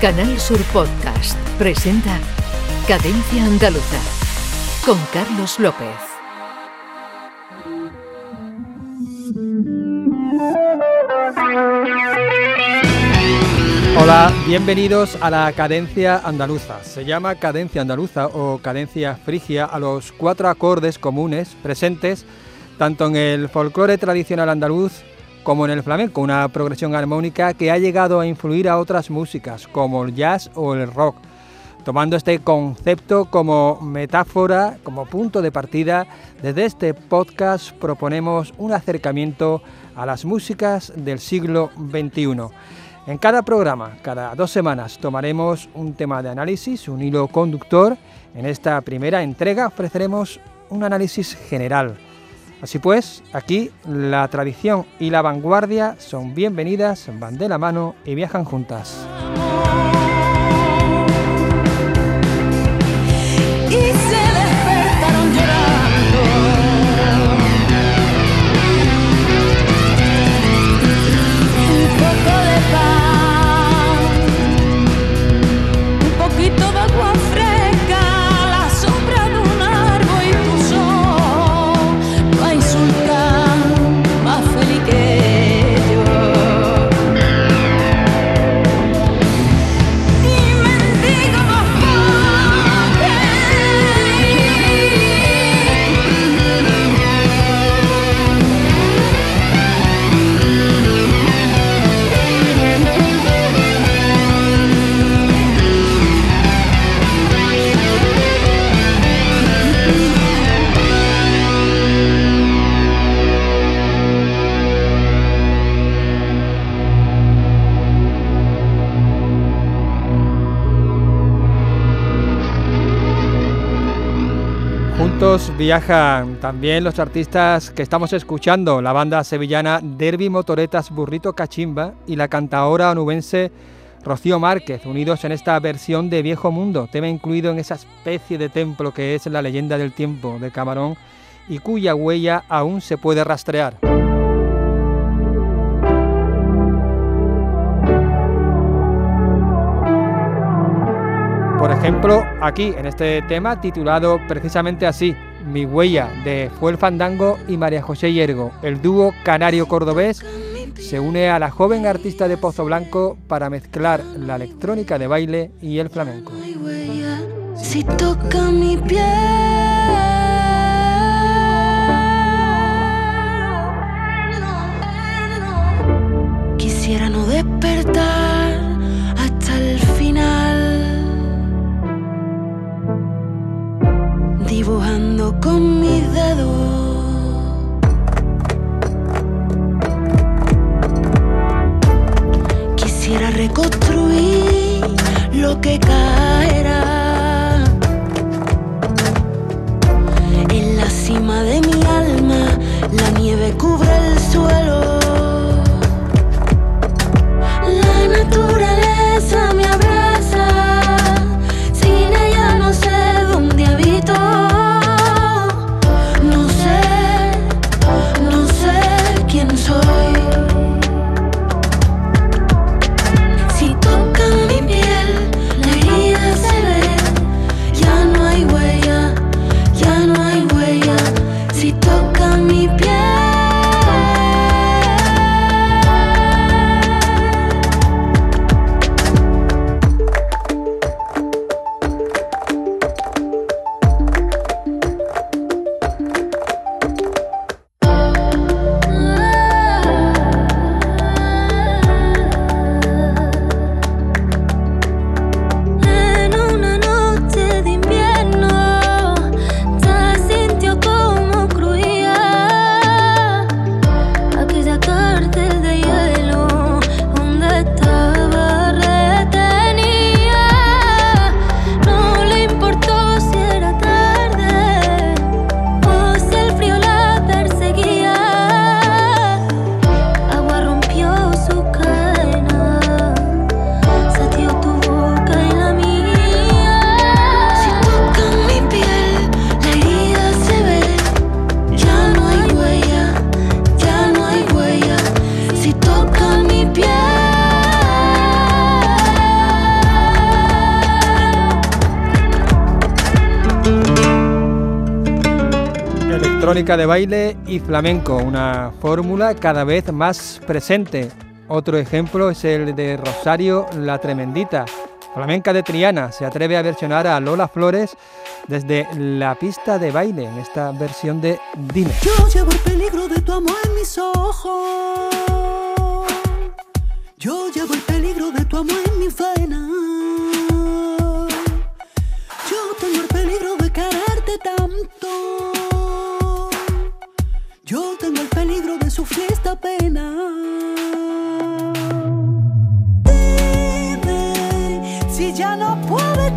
Canal Sur Podcast presenta Cadencia Andaluza con Carlos López. Hola, bienvenidos a la Cadencia Andaluza. Se llama Cadencia Andaluza o Cadencia Frigia a los cuatro acordes comunes presentes tanto en el folclore tradicional andaluz como en el flamenco, una progresión armónica que ha llegado a influir a otras músicas como el jazz o el rock, tomando este concepto como metáfora, como punto de partida. Desde este podcast proponemos un acercamiento a las músicas del siglo XXI. En cada programa, cada dos semanas, tomaremos un tema de análisis, un hilo conductor. En esta primera entrega ofreceremos un análisis general Así pues, aquí la tradición y la vanguardia son bienvenidas, van de la mano y viajan juntas. Viajan también los artistas que estamos escuchando, la banda sevillana Derby Motoretas Burrito Cachimba y la cantaora onubense Rocío Márquez, unidos en esta versión de Viejo Mundo, tema incluido en esa especie de templo que es la leyenda del tiempo de Camarón y cuya huella aún se puede rastrear. Por ejemplo, aquí en este tema titulado precisamente así, Mi huella de Fue el Fandango y María José Yergo, el dúo canario cordobés se une a la joven artista de Pozo Blanco para mezclar la electrónica de baile y el flamenco. Si toca mi piel, no despertar hasta el final. Dibujando con electrónica de baile y flamenco, una fórmula cada vez más presente. Otro ejemplo es el de Rosario La Tremendita. Flamenca de Triana se atreve a versionar a Lola Flores desde la pista de baile en esta versión de Dime. Yo llevo el peligro de tu amor en mis ojos. Yo llevo el peligro de tu amor en mi vena. Yo tengo el peligro de quererte tanto. Yo tengo el peligro de sufrir esta pena. Dime si ya no puedes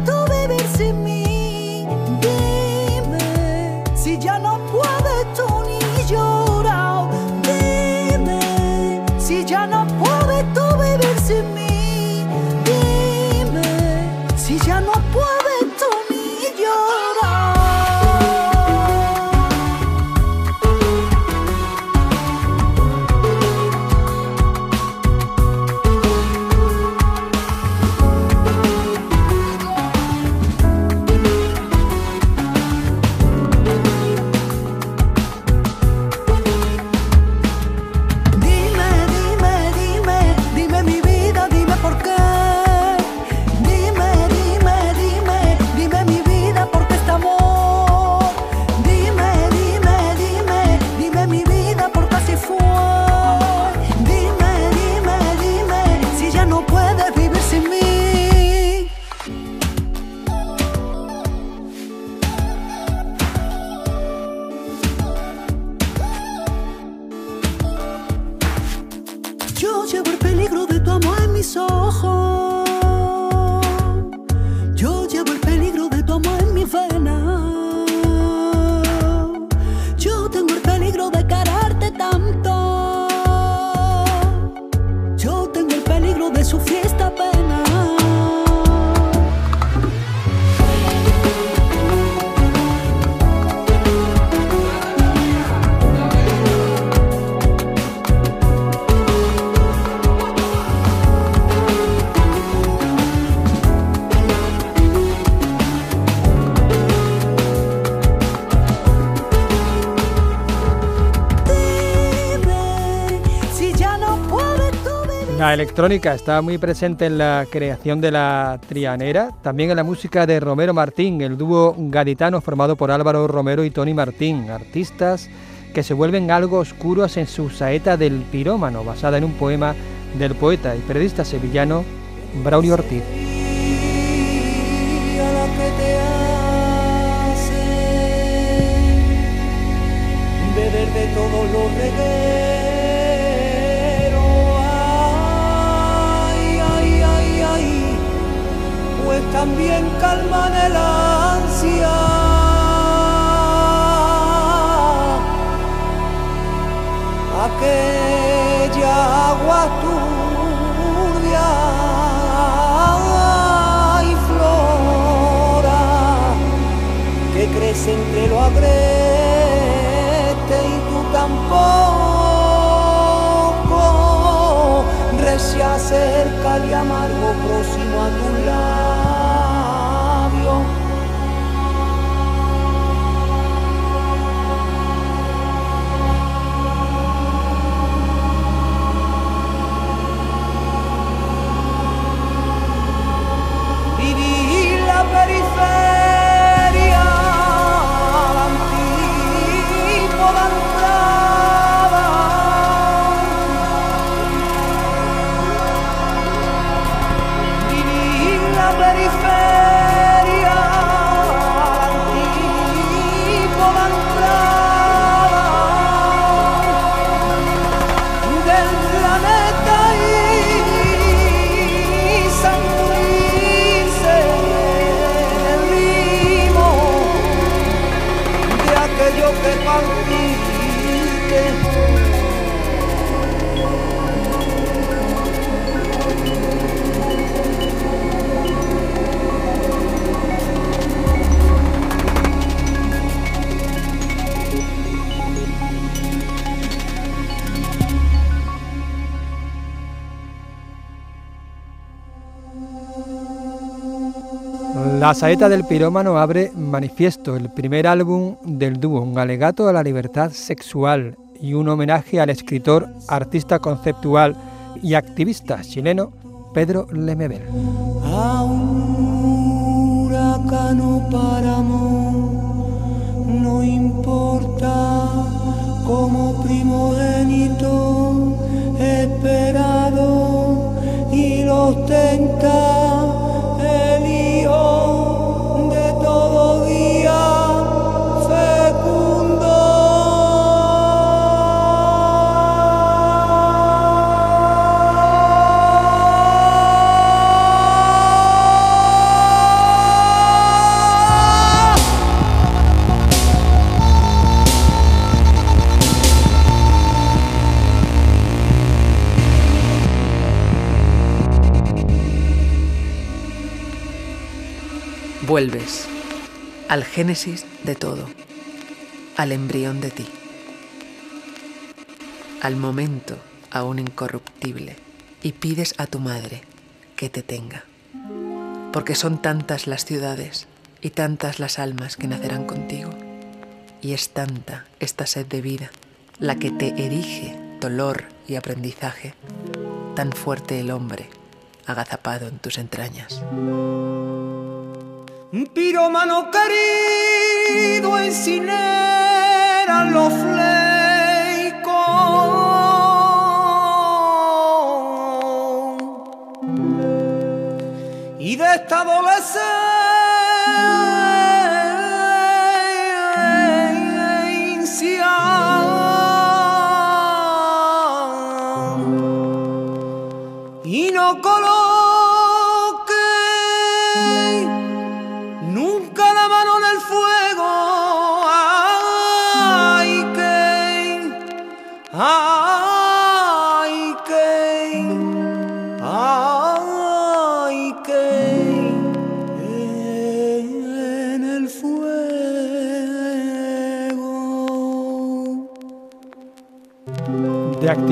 La electrónica está muy presente en la creación de la trianera, también en la música de Romero Martín, el dúo gaditano formado por Álvaro Romero y Tony Martín, artistas que se vuelven algo oscuros en su saeta del pirómano, basada en un poema del poeta y periodista sevillano Braulio Ortiz. Pues también calman el ansia. Aquella agua turbia y flora que crece entre lo agreste y tú tampoco recia cerca y amargo próximo a tu La saeta del pirómano abre Manifiesto, el primer álbum del dúo, un alegato a la libertad sexual y un homenaje al escritor, artista conceptual y activista chileno Pedro Lemebel. Al génesis de todo, al embrión de ti, al momento aún incorruptible, y pides a tu madre que te tenga, porque son tantas las ciudades y tantas las almas que nacerán contigo, y es tanta esta sed de vida la que te erige dolor y aprendizaje, tan fuerte el hombre agazapado en tus entrañas. Piromano querido encinera los fleicos. Y de esta adolescencia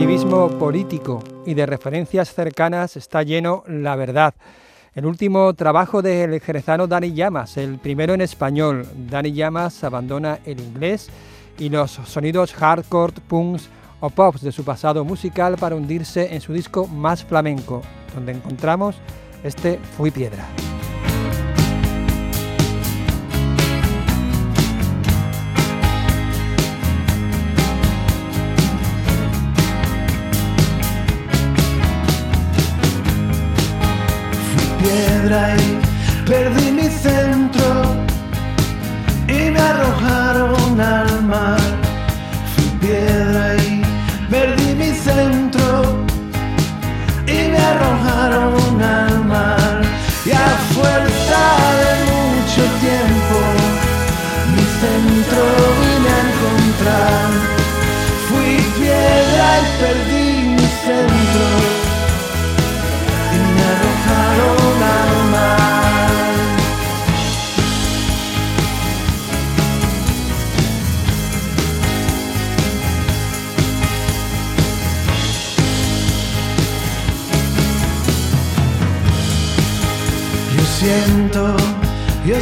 activismo político y de referencias cercanas está lleno La Verdad, el último trabajo del jerezano Dani Llamas, el primero en español. Dani Llamas abandona el inglés y los sonidos hardcore, punks o pops de su pasado musical para hundirse en su disco más flamenco, donde encontramos este Fui Piedra. Perdí mi centro y me arrojaron al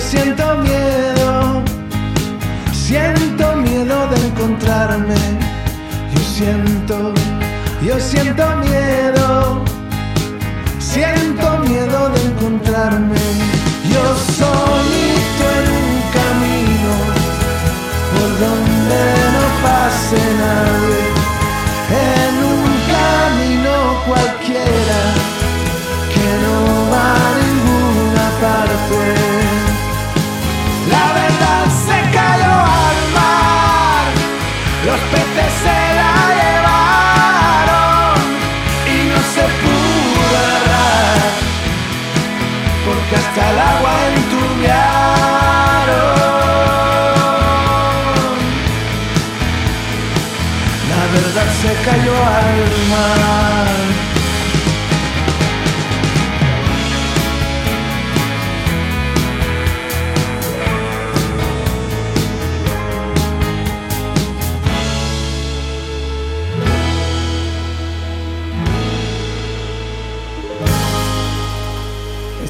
siento miedo, siento miedo de encontrarme. Yo siento, yo siento hasta el agua enturbiaron. La verdad se cayó al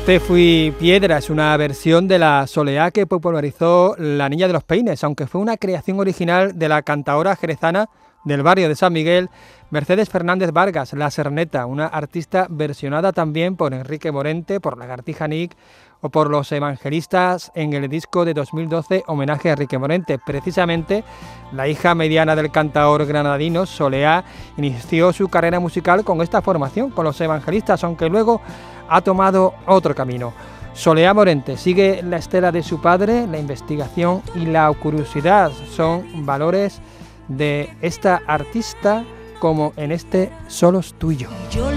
Este Fui Piedra es una versión de la soleá que popularizó La Niña de los Peines, aunque fue una creación original de la cantadora jerezana del barrio de San Miguel, Mercedes Fernández Vargas, La Serneta, una artista versionada también por Enrique Morente, por Lagartija Nick o por los evangelistas en el disco de 2012 homenaje a Enrique Morente. Precisamente, la hija mediana del cantaor granadino, Soleá, inició su carrera musical con esta formación, con los evangelistas, aunque luego ha tomado otro camino. Soleá Morente sigue la estela de su padre, la investigación y la curiosidad son valores de esta artista como en este Solos tuyo. Yo.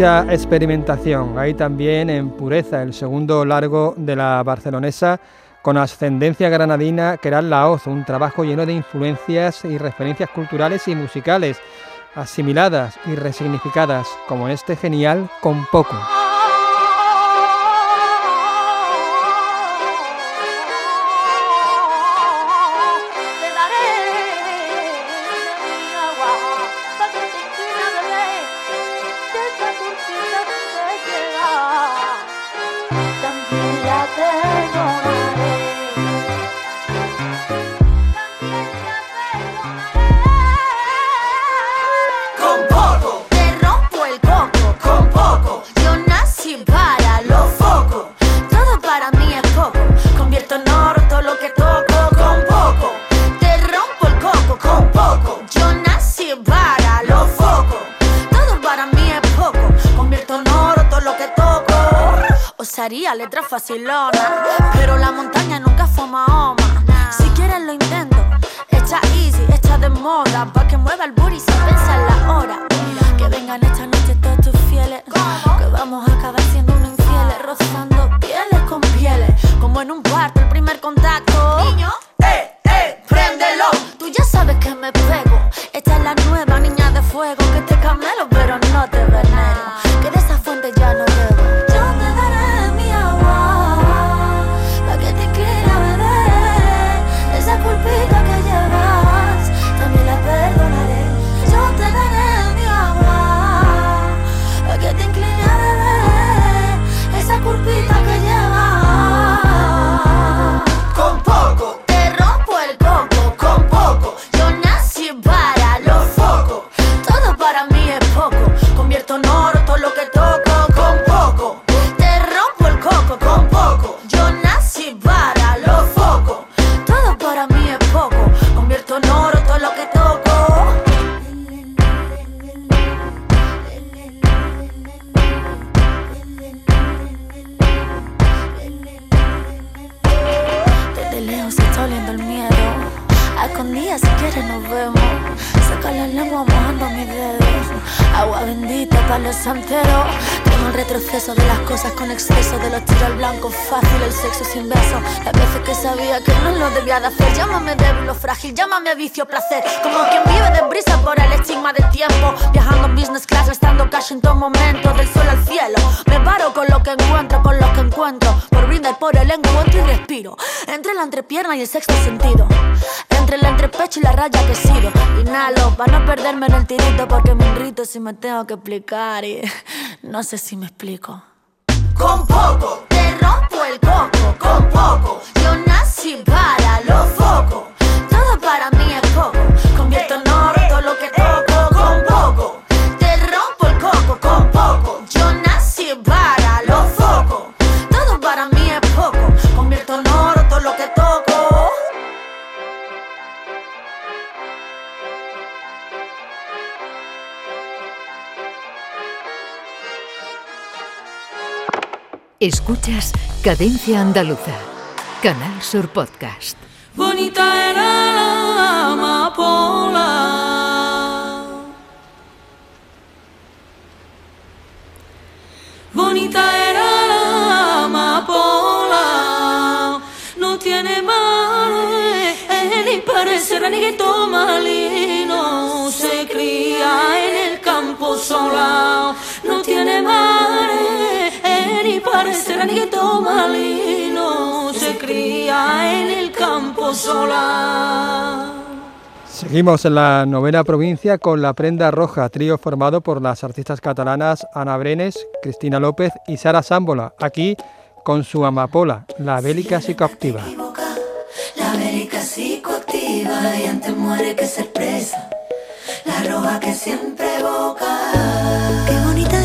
mucha experimentación. Ahí también en Pureza, el segundo largo de la barcelonesa, con ascendencia granadina, que era la hoz, un trabajo lleno de influencias y referencias culturales y musicales, asimiladas y resignificadas, como este genial con poco. si A escondidas si quieres nos vemos. Saca la lengua mojando mis dedos. Agua bendita para los santeros. Tengo el retroceso de las cosas con exceso. De los tiros al blanco fácil, el sexo sin beso. Las veces que sabía que no lo debía de hacer. Llámame débil o frágil, llámame vicio placer. Como quien vive de brisa por el estigma del tiempo. Viajando business class, gastando cash en todo momento. Del sol al cielo. Me paro con lo que encuentro, con lo que encuentro. Por brindar por el encuentro y respiro. Entre la entrepierna y el sexto sentido. Entre el entrepecho y la raya que he sido. Inhalo para no perderme en el tirito porque me irrito si me tengo que explicar y no sé si me explico. Con poco te rompo el coco, con poco yo nací para Escuchas Cadencia Andaluza. Canal Sur Podcast. Bonita era la amapola. Bonita era la amapola. No tiene madre, eh, ni parece raniguito malino. Se cría en el campo sola. No tiene madre, eh, parece raniguito malino. Se cría en el campo sola. Seguimos en la novena provincia con La Prenda Roja, trío formado por las artistas catalanas Ana Brenes, Cristina López y Sara Sámbola, aquí con su amapola, la bélica psicoactiva. la bélica psicoactiva y antes muere que ser presa, la roja que siempre evoca. Qué bonita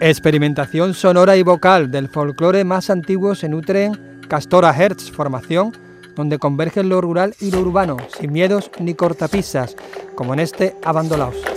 Experimentación sonora y vocal del folclore más antiguo se nutre en Castora Hertz, formación donde convergen lo rural y lo urbano, sin miedos ni cortapisas, como en este Abandonaos.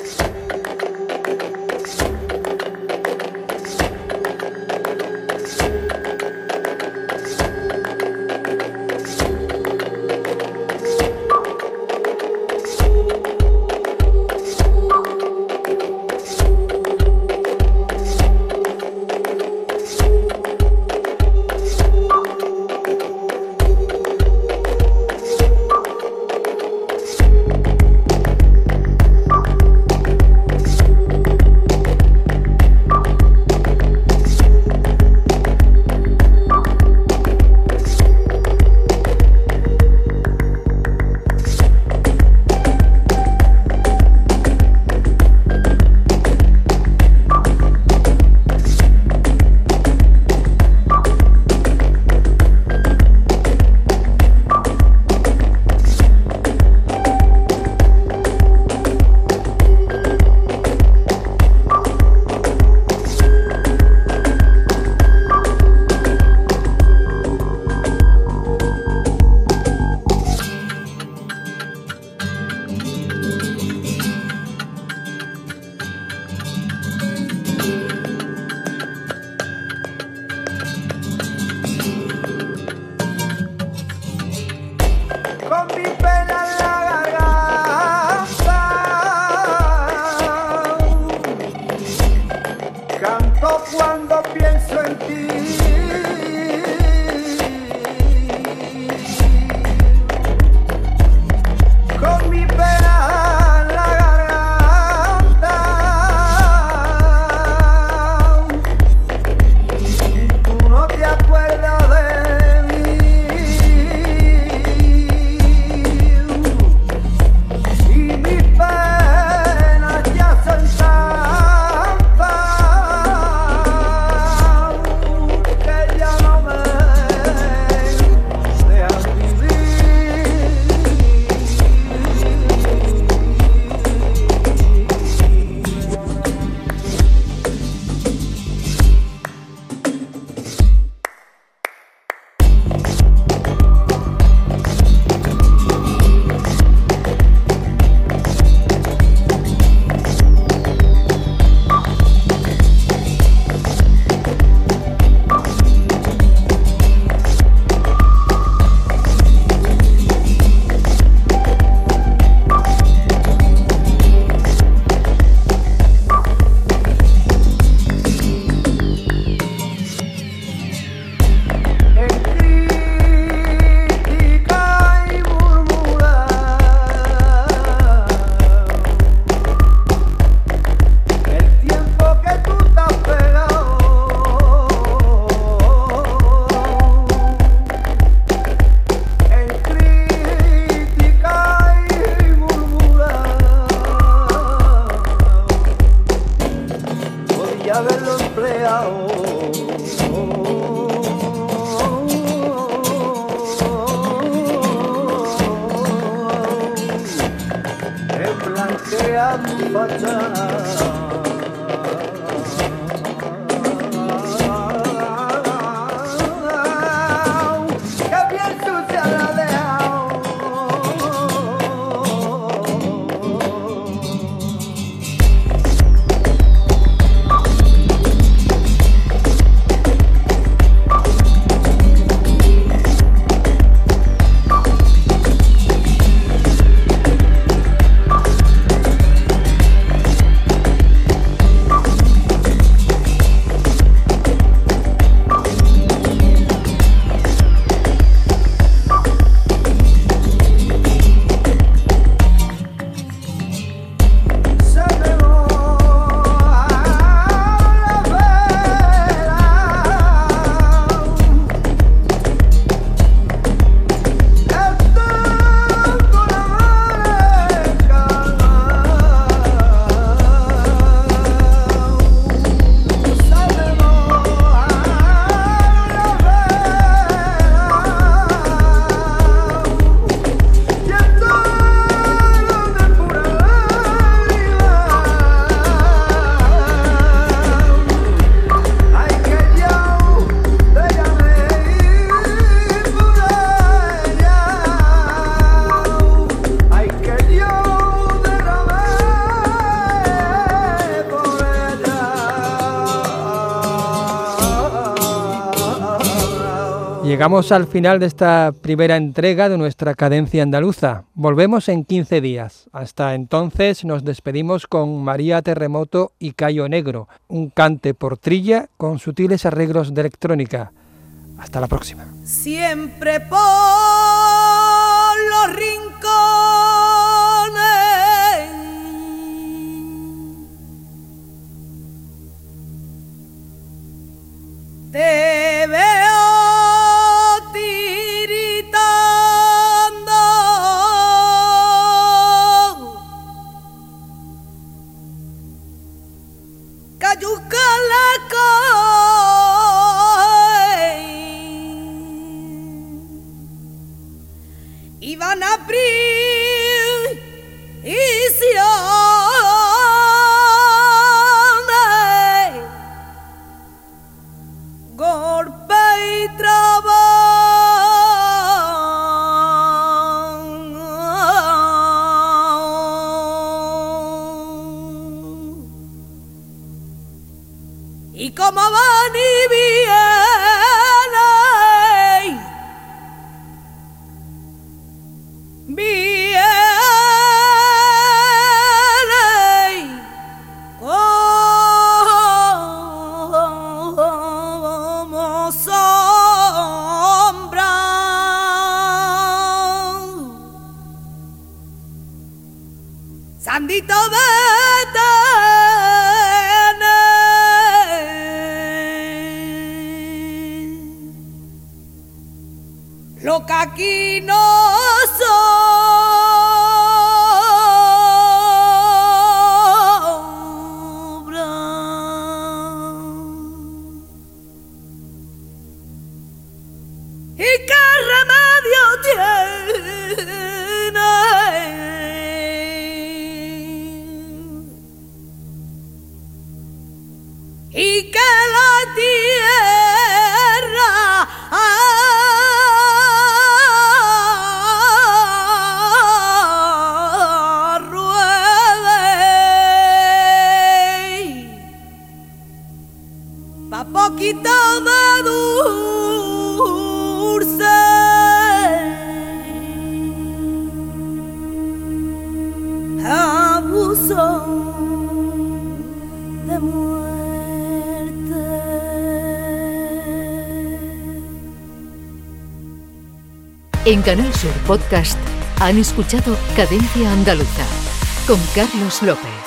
Llegamos al final de esta primera entrega de nuestra cadencia andaluza. Volvemos en 15 días. Hasta entonces nos despedimos con María Terremoto y Cayo Negro, un cante por trilla con sutiles arreglos de electrónica. Hasta la próxima. Siempre por los rincones te ¿Y En Canal Sur Podcast han escuchado Cadencia Andaluza con Carlos López.